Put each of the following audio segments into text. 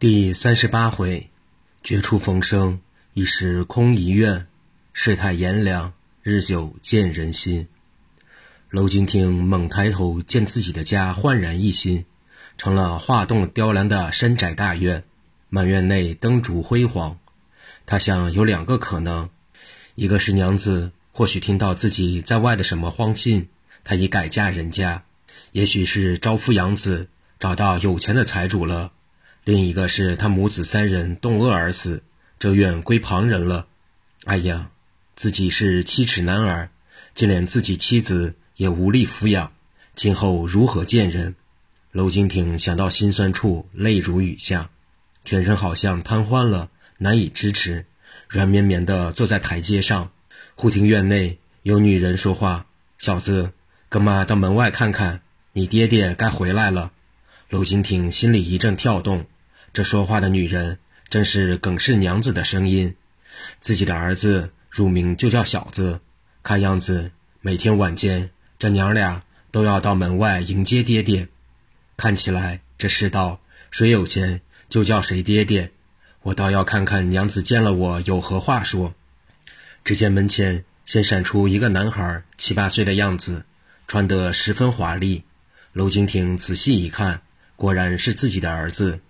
第三十八回，绝处逢生，一时空遗愿；世态炎凉，日久见人心。娄金亭猛抬头，见自己的家焕然一新，成了画栋雕梁的深宅大院，满院内灯烛辉煌。他想，有两个可能：一个是娘子或许听到自己在外的什么荒信，她已改嫁人家；也许是招夫养子，找到有钱的财主了。另一个是他母子三人冻饿而死，这院归旁人了。哎呀，自己是七尺男儿，竟连自己妻子也无力抚养，今后如何见人？娄金亭想到心酸处，泪如雨下，全身好像瘫痪了，难以支持，软绵绵地坐在台阶上。忽听院内有女人说话：“小子，跟妈到门外看看，你爹爹该回来了。”娄金亭心里一阵跳动。这说话的女人正是耿氏娘子的声音，自己的儿子乳名就叫小子，看样子每天晚间这娘俩都要到门外迎接爹爹。看起来这世道，谁有钱就叫谁爹爹。我倒要看看娘子见了我有何话说。只见门前先闪出一个男孩，七八岁的样子，穿得十分华丽。娄金亭仔细一看，果然是自己的儿子。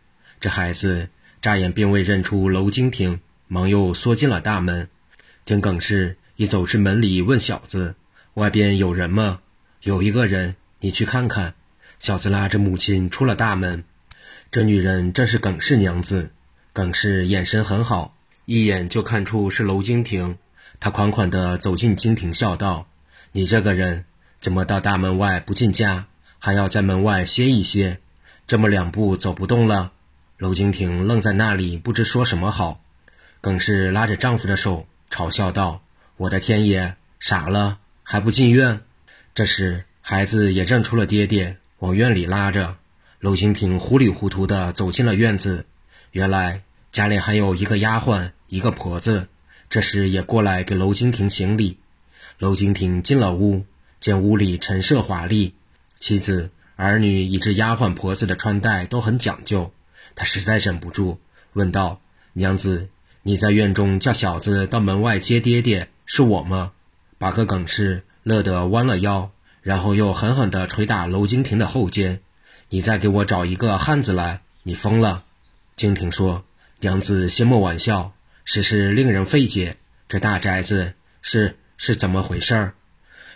这孩子乍眼并未认出娄金亭，忙又缩进了大门。听耿氏一走至门里，问小子：“外边有人吗？”“有一个人，你去看看。”小子拉着母亲出了大门。这女人正是耿氏娘子。耿氏眼神很好，一眼就看出是娄金亭。他款款地走进金亭，笑道：“你这个人怎么到大门外不进家，还要在门外歇一歇？这么两步走不动了？”娄金亭愣在那里，不知说什么好。更是拉着丈夫的手，嘲笑道：“我的天爷，傻了还不进院？”这时，孩子也认出了爹爹，往院里拉着。娄金亭糊里糊涂地走进了院子。原来家里还有一个丫鬟，一个婆子，这时也过来给娄金亭行礼。娄金亭进了屋，见屋里陈设华丽，妻子、儿女以至丫鬟婆子的穿戴都很讲究。他实在忍不住，问道：“娘子，你在院中叫小子到门外接爹爹，是我吗？”八哥耿氏乐得弯了腰，然后又狠狠地捶打娄金亭的后肩：“你再给我找一个汉子来！你疯了！”金亭说：“娘子先莫玩笑，实是令人费解。这大宅子是是怎么回事？”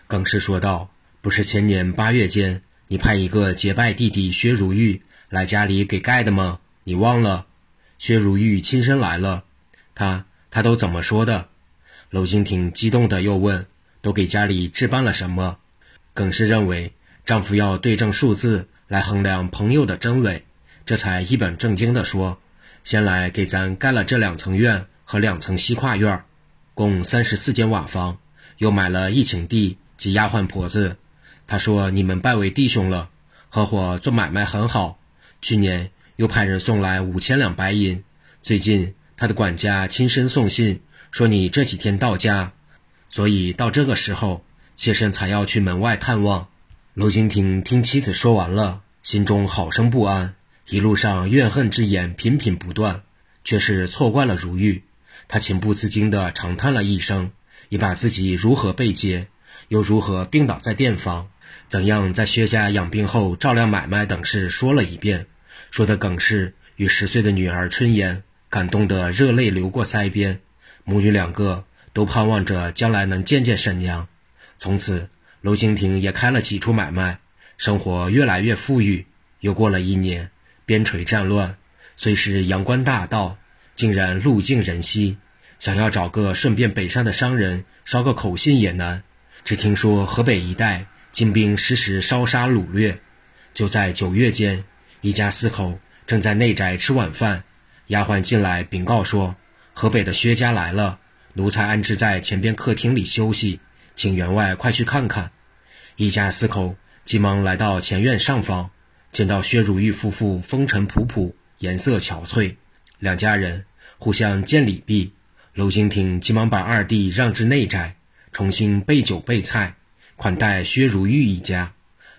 耿氏说道：“不是前年八月间，你派一个结拜弟弟薛如玉。”来家里给盖的吗？你忘了？薛如玉亲身来了，他他都怎么说的？娄金亭激动的又问：“都给家里置办了什么？”耿氏认为丈夫要对证数字来衡量朋友的真伪，这才一本正经的说：“先来给咱盖了这两层院和两层西跨院，共三十四间瓦房，又买了一顷地及丫鬟婆子。他说你们拜为弟兄了，合伙做买卖很好。”去年又派人送来五千两白银，最近他的管家亲身送信说你这几天到家，所以到这个时候，妾身才要去门外探望。娄金亭听妻子说完了，心中好生不安，一路上怨恨之言频频不断，却是错怪了如玉。他情不自禁地长叹了一声，也把自己如何被劫，又如何病倒在店房，怎样在薛家养病后照料买卖等事说了一遍。说的耿氏与十岁的女儿春妍感动得热泪流过腮边，母女两个都盼望着将来能见见婶娘。从此，娄金亭也开了几处买卖，生活越来越富裕。又过了一年，边陲战乱，虽是阳关大道，竟然路尽人稀，想要找个顺便北上的商人捎个口信也难。只听说河北一带金兵时时烧杀掳掠，就在九月间。一家四口正在内宅吃晚饭，丫鬟进来禀告说：“河北的薛家来了，奴才安置在前边客厅里休息，请员外快去看看。”一家四口急忙来到前院上房，见到薛如玉夫妇风尘仆仆，颜色憔悴，两家人互相见礼毕。娄金亭急忙把二弟让至内宅，重新备酒备菜，款待薛如玉一家。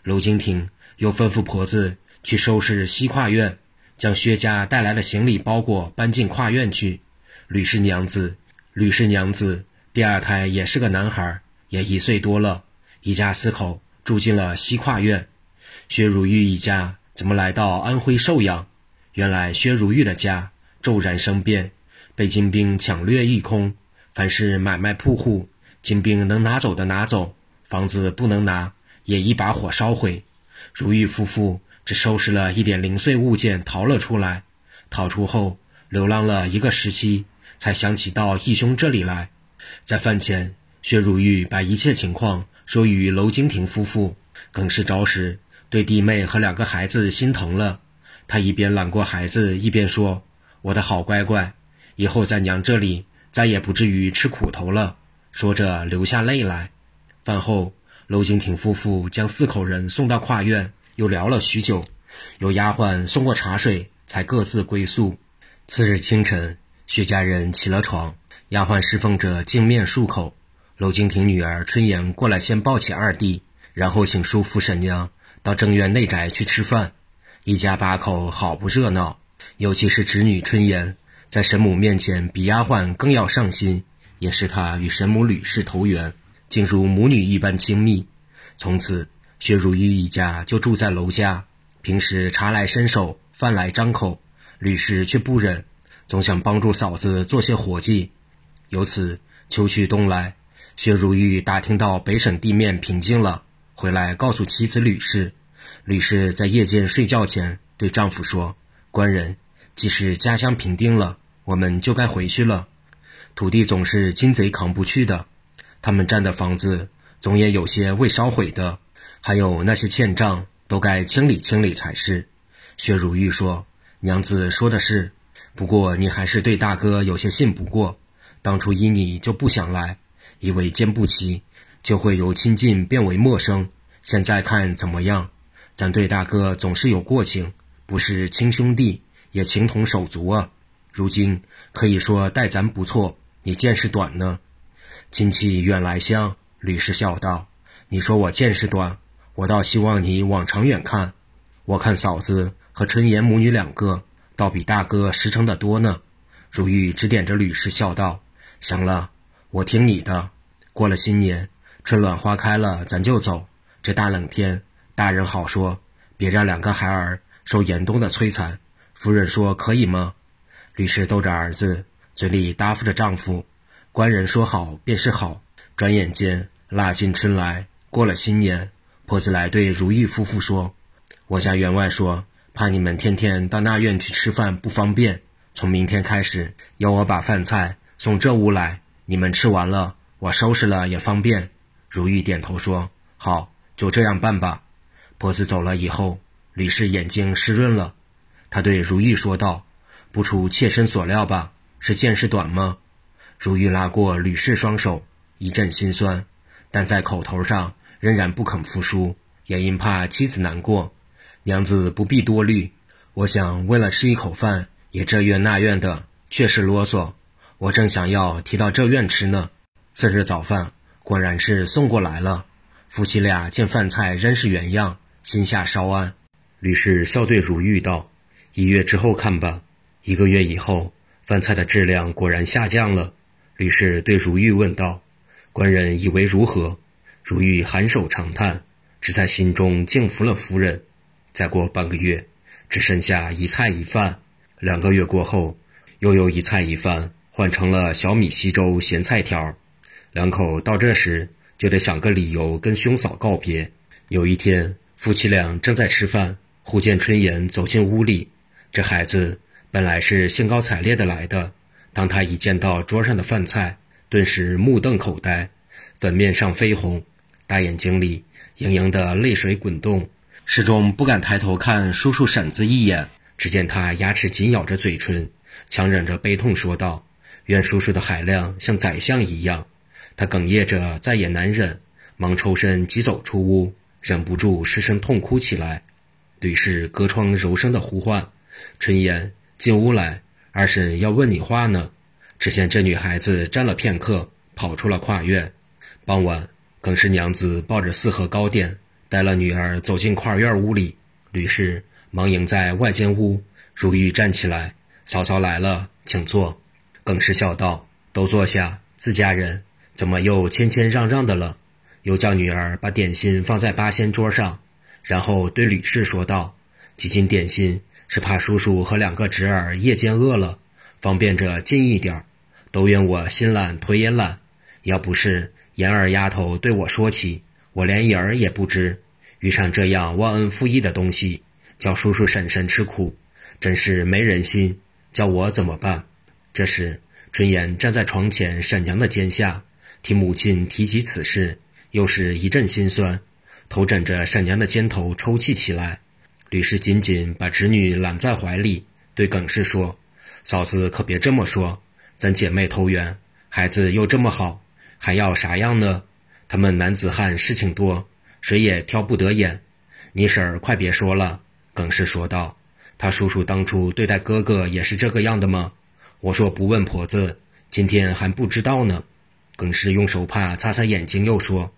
娄金亭又吩咐婆子。去收拾西跨院，将薛家带来的行李包裹搬进跨院去。吕氏娘子，吕氏娘子第二胎也是个男孩，也一岁多了。一家四口住进了西跨院。薛如玉一家怎么来到安徽寿阳？原来薛如玉的家骤然生变，被金兵抢掠一空。凡是买卖铺户，金兵能拿走的拿走，房子不能拿，也一把火烧毁。如玉夫妇只收拾了一点零碎物件逃了出来。逃出后，流浪了一个时期，才想起到义兄这里来。在饭前，薛如玉把一切情况说与娄金亭夫妇，更是着实对弟妹和两个孩子心疼了。他一边揽过孩子，一边说：“我的好乖乖，以后在娘这里。”再也不至于吃苦头了。说着流下泪来。饭后，娄金挺夫妇将四口人送到跨院，又聊了许久。有丫鬟送过茶水，才各自归宿。次日清晨，薛家人起了床，丫鬟侍奉着净面漱口。娄金挺女儿春妍过来，先抱起二弟，然后请叔父婶娘到正院内宅去吃饭。一家八口好不热闹，尤其是侄女春妍。在神母面前，比丫鬟更要上心，也是她与神母吕氏投缘，竟如母女一般亲密。从此，薛如玉一家就住在楼下，平时茶来伸手，饭来张口，吕氏却不忍，总想帮助嫂子做些活计。由此，秋去冬来，薛如玉打听到北省地面平静了，回来告诉妻子吕氏。吕氏在夜间睡觉前对丈夫说：“官人，即使家乡平定了。”我们就该回去了，土地总是金贼扛不去的，他们占的房子总也有些未烧毁的，还有那些欠账都该清理清理才是。薛如玉说：“娘子说的是，不过你还是对大哥有些信不过。当初依你就不想来，以为见不齐，就会由亲近变为陌生。现在看怎么样？咱对大哥总是有过情，不是亲兄弟，也情同手足啊。”如今可以说待咱不错，你见识短呢。亲戚远来相，吕氏笑道：“你说我见识短，我倒希望你往长远看。我看嫂子和春妍母女两个，倒比大哥实诚的多呢。”如玉指点着吕氏笑道：“行了，我听你的。过了新年，春暖花开了，咱就走。这大冷天，大人好说，别让两个孩儿受严冬的摧残。夫人说可以吗？”吕氏逗着儿子，嘴里答复着丈夫：“官人说好便是好。”转眼间，腊尽春来，过了新年，婆子来对如玉夫妇说：“我家员外说，怕你们天天到那院去吃饭不方便，从明天开始，要我把饭菜送这屋来，你们吃完了，我收拾了也方便。”如玉点头说：“好，就这样办吧。”婆子走了以后，吕氏眼睛湿润了，他对如玉说道。不出妾身所料吧？是见识短吗？如玉拉过吕氏双手，一阵心酸，但在口头上仍然不肯服输，也因怕妻子难过。娘子不必多虑，我想为了吃一口饭，也这怨那怨的，确实啰嗦。我正想要提到这院吃呢。次日早饭果然是送过来了。夫妻俩见饭菜仍是原样，心下稍安。吕氏笑对如玉道：“一月之后看吧。”一个月以后，饭菜的质量果然下降了。吕氏对如玉问道：“官人以为如何？”如玉含首长叹，只在心中敬服了夫人。再过半个月，只剩下一菜一饭。两个月过后，又有一菜一饭换成了小米稀粥、咸菜条。两口到这时就得想个理由跟兄嫂告别。有一天，夫妻俩正在吃饭，忽见春妍走进屋里，这孩子。本来是兴高采烈的来的，当他一见到桌上的饭菜，顿时目瞪口呆，粉面上绯红，大眼睛里盈盈的泪水滚动，始终不敢抬头看叔叔婶子一眼。只见他牙齿紧咬着嘴唇，强忍着悲痛说道：“愿叔叔的海量像宰相一样。”他哽咽着，再也难忍，忙抽身急走出屋，忍不住失声痛哭起来。吕氏隔窗柔声的呼唤：“春燕。”进屋来，二婶要问你话呢。只见这女孩子站了片刻，跑出了跨院。傍晚，耿氏娘子抱着四盒糕点，带了女儿走进跨院屋里。吕氏忙迎在外间屋，如玉站起来：“嫂嫂来了，请坐。”耿氏笑道：“都坐下，自家人怎么又谦谦让让的了？”又叫女儿把点心放在八仙桌上，然后对吕氏说道：“几斤点心是怕叔叔和两个侄儿夜间饿了，方便着近一点儿。都怨我心懒腿也懒，要不是言儿丫头对我说起，我连影儿也不知。遇上这样忘恩负义的东西，叫叔叔婶婶吃苦，真是没人心。叫我怎么办？”这时，春燕站在床前婶娘的肩下，听母亲提起此事，又是一阵心酸，头枕着婶娘的肩头抽泣起来。吕氏紧紧把侄女揽在怀里，对耿氏说：“嫂子可别这么说，咱姐妹投缘，孩子又这么好，还要啥样呢？他们男子汉事情多，谁也挑不得眼。你婶儿快别说了。”耿氏说道：“他叔叔当初对待哥哥也是这个样的吗？”我说不问婆子，今天还不知道呢。耿氏用手帕擦擦眼睛，又说：“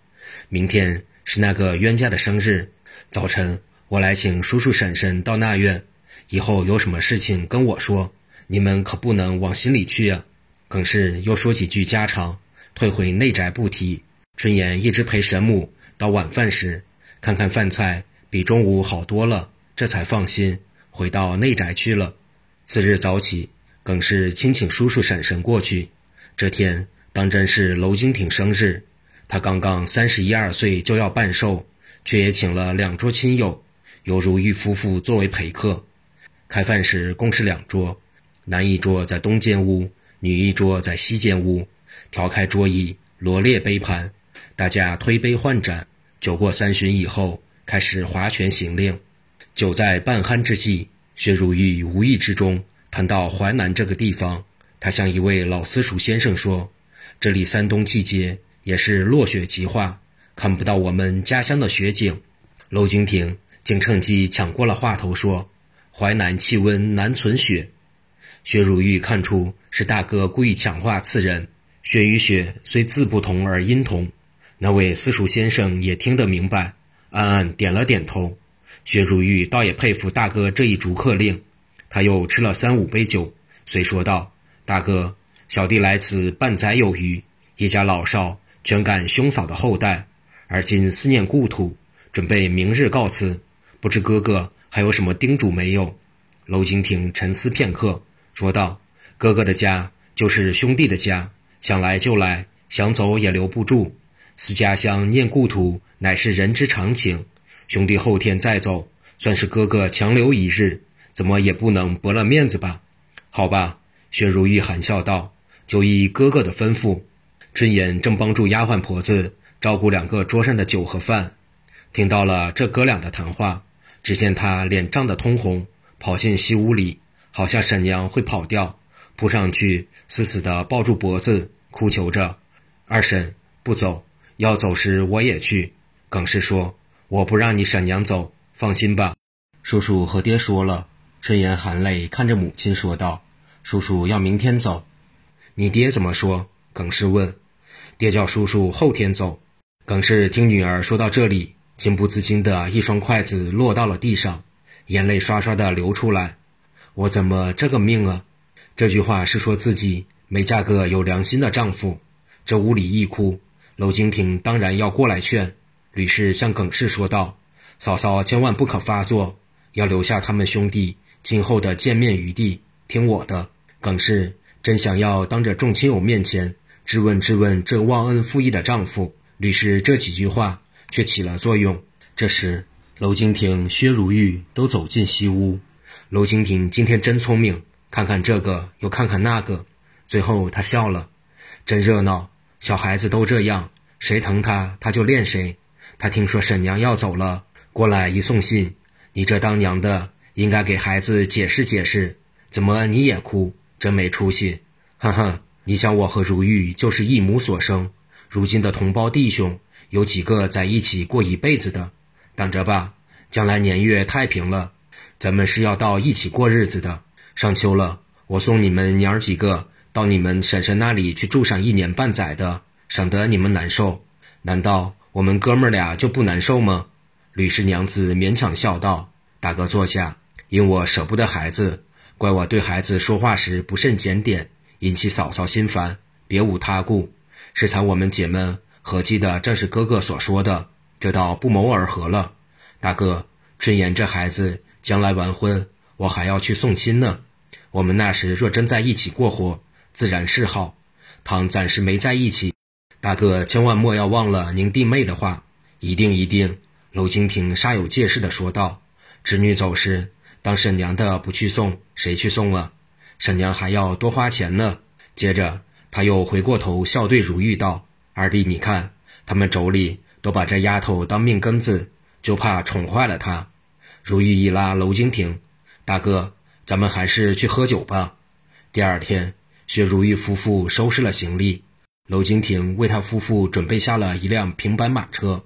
明天是那个冤家的生日，早晨我来请叔叔婶婶到那院。以后有什么事情跟我说，你们可不能往心里去啊。”耿氏又说几句家常，退回内宅不提。春言一直陪神母到晚饭时，看看饭菜比中午好多了，这才放心回到内宅去了。次日早起。耿氏亲请叔叔婶婶过去。这天当真是娄金挺生日，他刚刚三十一二岁就要办寿，却也请了两桌亲友，由如玉夫妇作为陪客。开饭时共是两桌，男一桌在东间屋，女一桌在西间屋。调开桌椅，罗列杯盘，大家推杯换盏。酒过三巡以后，开始划拳行令。酒在半酣之际，薛如玉无意之中。谈到淮南这个地方，他向一位老私塾先生说：“这里三冬季节也是落雪极化，看不到我们家乡的雪景。”娄京亭竟趁机抢过了话头，说：“淮南气温难存雪。”薛如玉看出是大哥故意抢话刺人。雪与雪虽字不同而音同，那位私塾先生也听得明白，暗暗点了点头。薛如玉倒也佩服大哥这一逐客令。他又吃了三五杯酒，遂说道：“大哥，小弟来此半载有余，一家老少全感兄嫂的厚待，而今思念故土，准备明日告辞。不知哥哥还有什么叮嘱没有？”娄金亭沉思片刻，说道：“哥哥的家就是兄弟的家，想来就来，想走也留不住。思家乡念故土，乃是人之常情。兄弟后天再走，算是哥哥强留一日。”怎么也不能驳了面子吧？好吧，薛如玉含笑道：“就依哥哥的吩咐。”春言正帮助丫鬟婆子照顾两个桌上的酒和饭，听到了这哥俩的谈话，只见他脸涨得通红，跑进西屋里，好像婶娘会跑掉，扑上去死死地抱住脖子，哭求着：“二婶不走，要走时我也去。”耿氏说：“我不让你婶娘走，放心吧，叔叔和爹说了。”春言含泪看着母亲说道：“叔叔要明天走，你爹怎么说？”耿氏问。“爹叫叔叔后天走。”耿氏听女儿说到这里，情不自禁的一双筷子落到了地上，眼泪刷刷的流出来。“我怎么这个命啊？”这句话是说自己没嫁个有良心的丈夫。这屋里一哭，娄京平当然要过来劝。吕氏向耿氏说道：“嫂嫂千万不可发作，要留下他们兄弟。”今后的见面余地，听我的。耿氏真想要当着众亲友面前质问质问这忘恩负义的丈夫。吕氏这几句话却起了作用。这时，娄京亭、薛如玉都走进西屋。娄京亭今天真聪明，看看这个又看看那个，最后他笑了，真热闹。小孩子都这样，谁疼他他就练谁。他听说婶娘要走了，过来一送信。你这当娘的。应该给孩子解释解释，怎么你也哭？真没出息！哼哼，你想我和如玉就是一母所生，如今的同胞弟兄有几个在一起过一辈子的？等着吧，将来年月太平了，咱们是要到一起过日子的。上秋了，我送你们娘儿几个到你们婶婶那里去住上一年半载的，省得你们难受。难道我们哥们俩就不难受吗？吕氏娘子勉强笑道：“大哥坐下。”因我舍不得孩子，怪我对孩子说话时不甚检点，引起嫂嫂心烦，别无他故。适才我们姐们合计的正是哥哥所说的，这倒不谋而合了。大哥，春言这孩子将来完婚，我还要去送亲呢。我们那时若真在一起过活，自然是好；倘暂时没在一起，大哥千万莫要忘了您弟妹的话。一定一定。娄金亭煞有介事地说道：“侄女走时，当婶娘的不去送，谁去送啊？婶娘还要多花钱呢。”接着他又回过头笑对如玉道：“二弟，你看，他们妯娌都把这丫头当命根子，就怕宠坏了她。”如玉一拉娄金亭：“大哥，咱们还是去喝酒吧。”第二天，薛如玉夫妇收拾了行李，娄金亭为他夫妇准备下了一辆平板马车。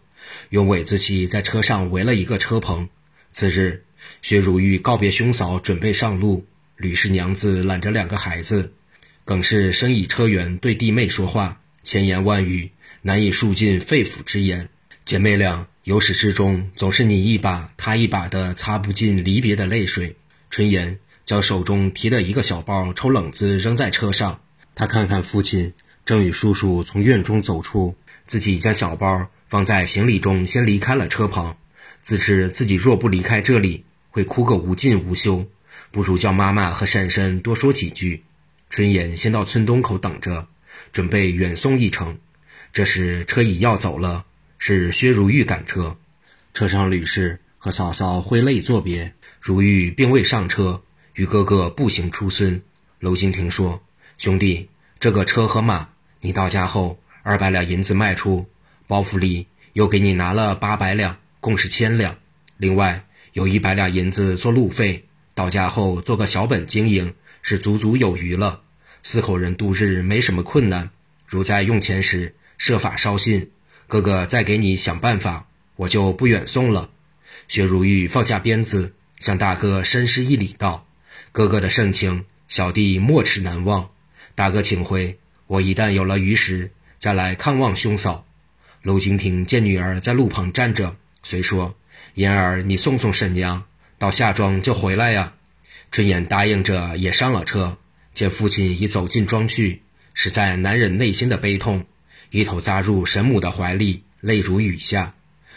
用苇子旗在车上围了一个车棚。次日，薛如玉告别兄嫂，准备上路。吕氏娘子揽着两个孩子，更是身以车辕对弟妹说话，千言万语难以述尽肺腑之言。姐妹俩由始至终总是你一把他一把的擦不尽离别的泪水。春言将手中提的一个小包抽冷子扔在车上，他看看父亲正与叔叔从院中走出，自己将小包。放在行李中，先离开了车旁，自知自己若不离开这里，会哭个无尽无休，不如叫妈妈和婶婶多说几句。春言先到村东口等着，准备远送一程。这时车已要走了，是薛如玉赶车，车上吕氏和嫂嫂挥泪作别，如玉并未上车，与哥哥步行出村。娄金亭说：“兄弟，这个车和马，你到家后二百两银子卖出。”包袱里又给你拿了八百两，共是千两。另外有一百两银子做路费，到家后做个小本经营，是足足有余了。四口人度日没什么困难。如在用钱时设法捎信，哥哥再给你想办法，我就不远送了。薛如玉放下鞭子，向大哥深施一礼道：“哥哥的盛情，小弟没齿难忘。大哥请回，我一旦有了余时，再来看望兄嫂。”娄金亭见女儿在路旁站着，遂说：“言儿，你送送婶娘，到下庄就回来呀。”春燕答应着，也上了车。见父亲已走进庄去，实在难忍内心的悲痛，一头扎入神母的怀里，泪如雨下。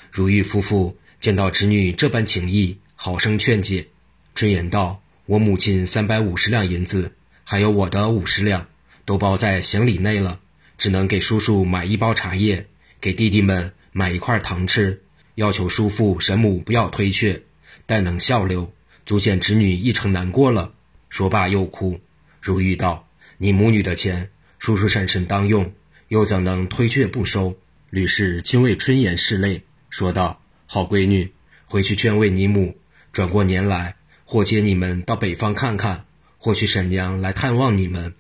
如玉夫妇见到侄女这般情谊，好生劝解。春言道：“我母亲三百五十两银子，还有我的五十两，都包在行李内了，只能给叔叔买一包茶叶。”给弟弟们买一块糖吃，要求叔父神母不要推却，但能笑留，足见侄女一程难过了。说罢又哭。如玉道：“你母女的钱，叔叔婶婶当用，又怎能推却不收？”吕氏亲为春言拭泪，说道：“好闺女，回去劝慰你母，转过年来或接你们到北方看看，或去婶娘来探望你们。”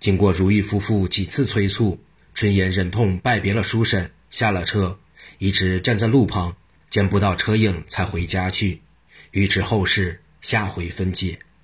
经过如玉夫妇几次催促，春言忍痛拜别了叔婶。下了车，一直站在路旁，见不到车影，才回家去。欲知后事，下回分解。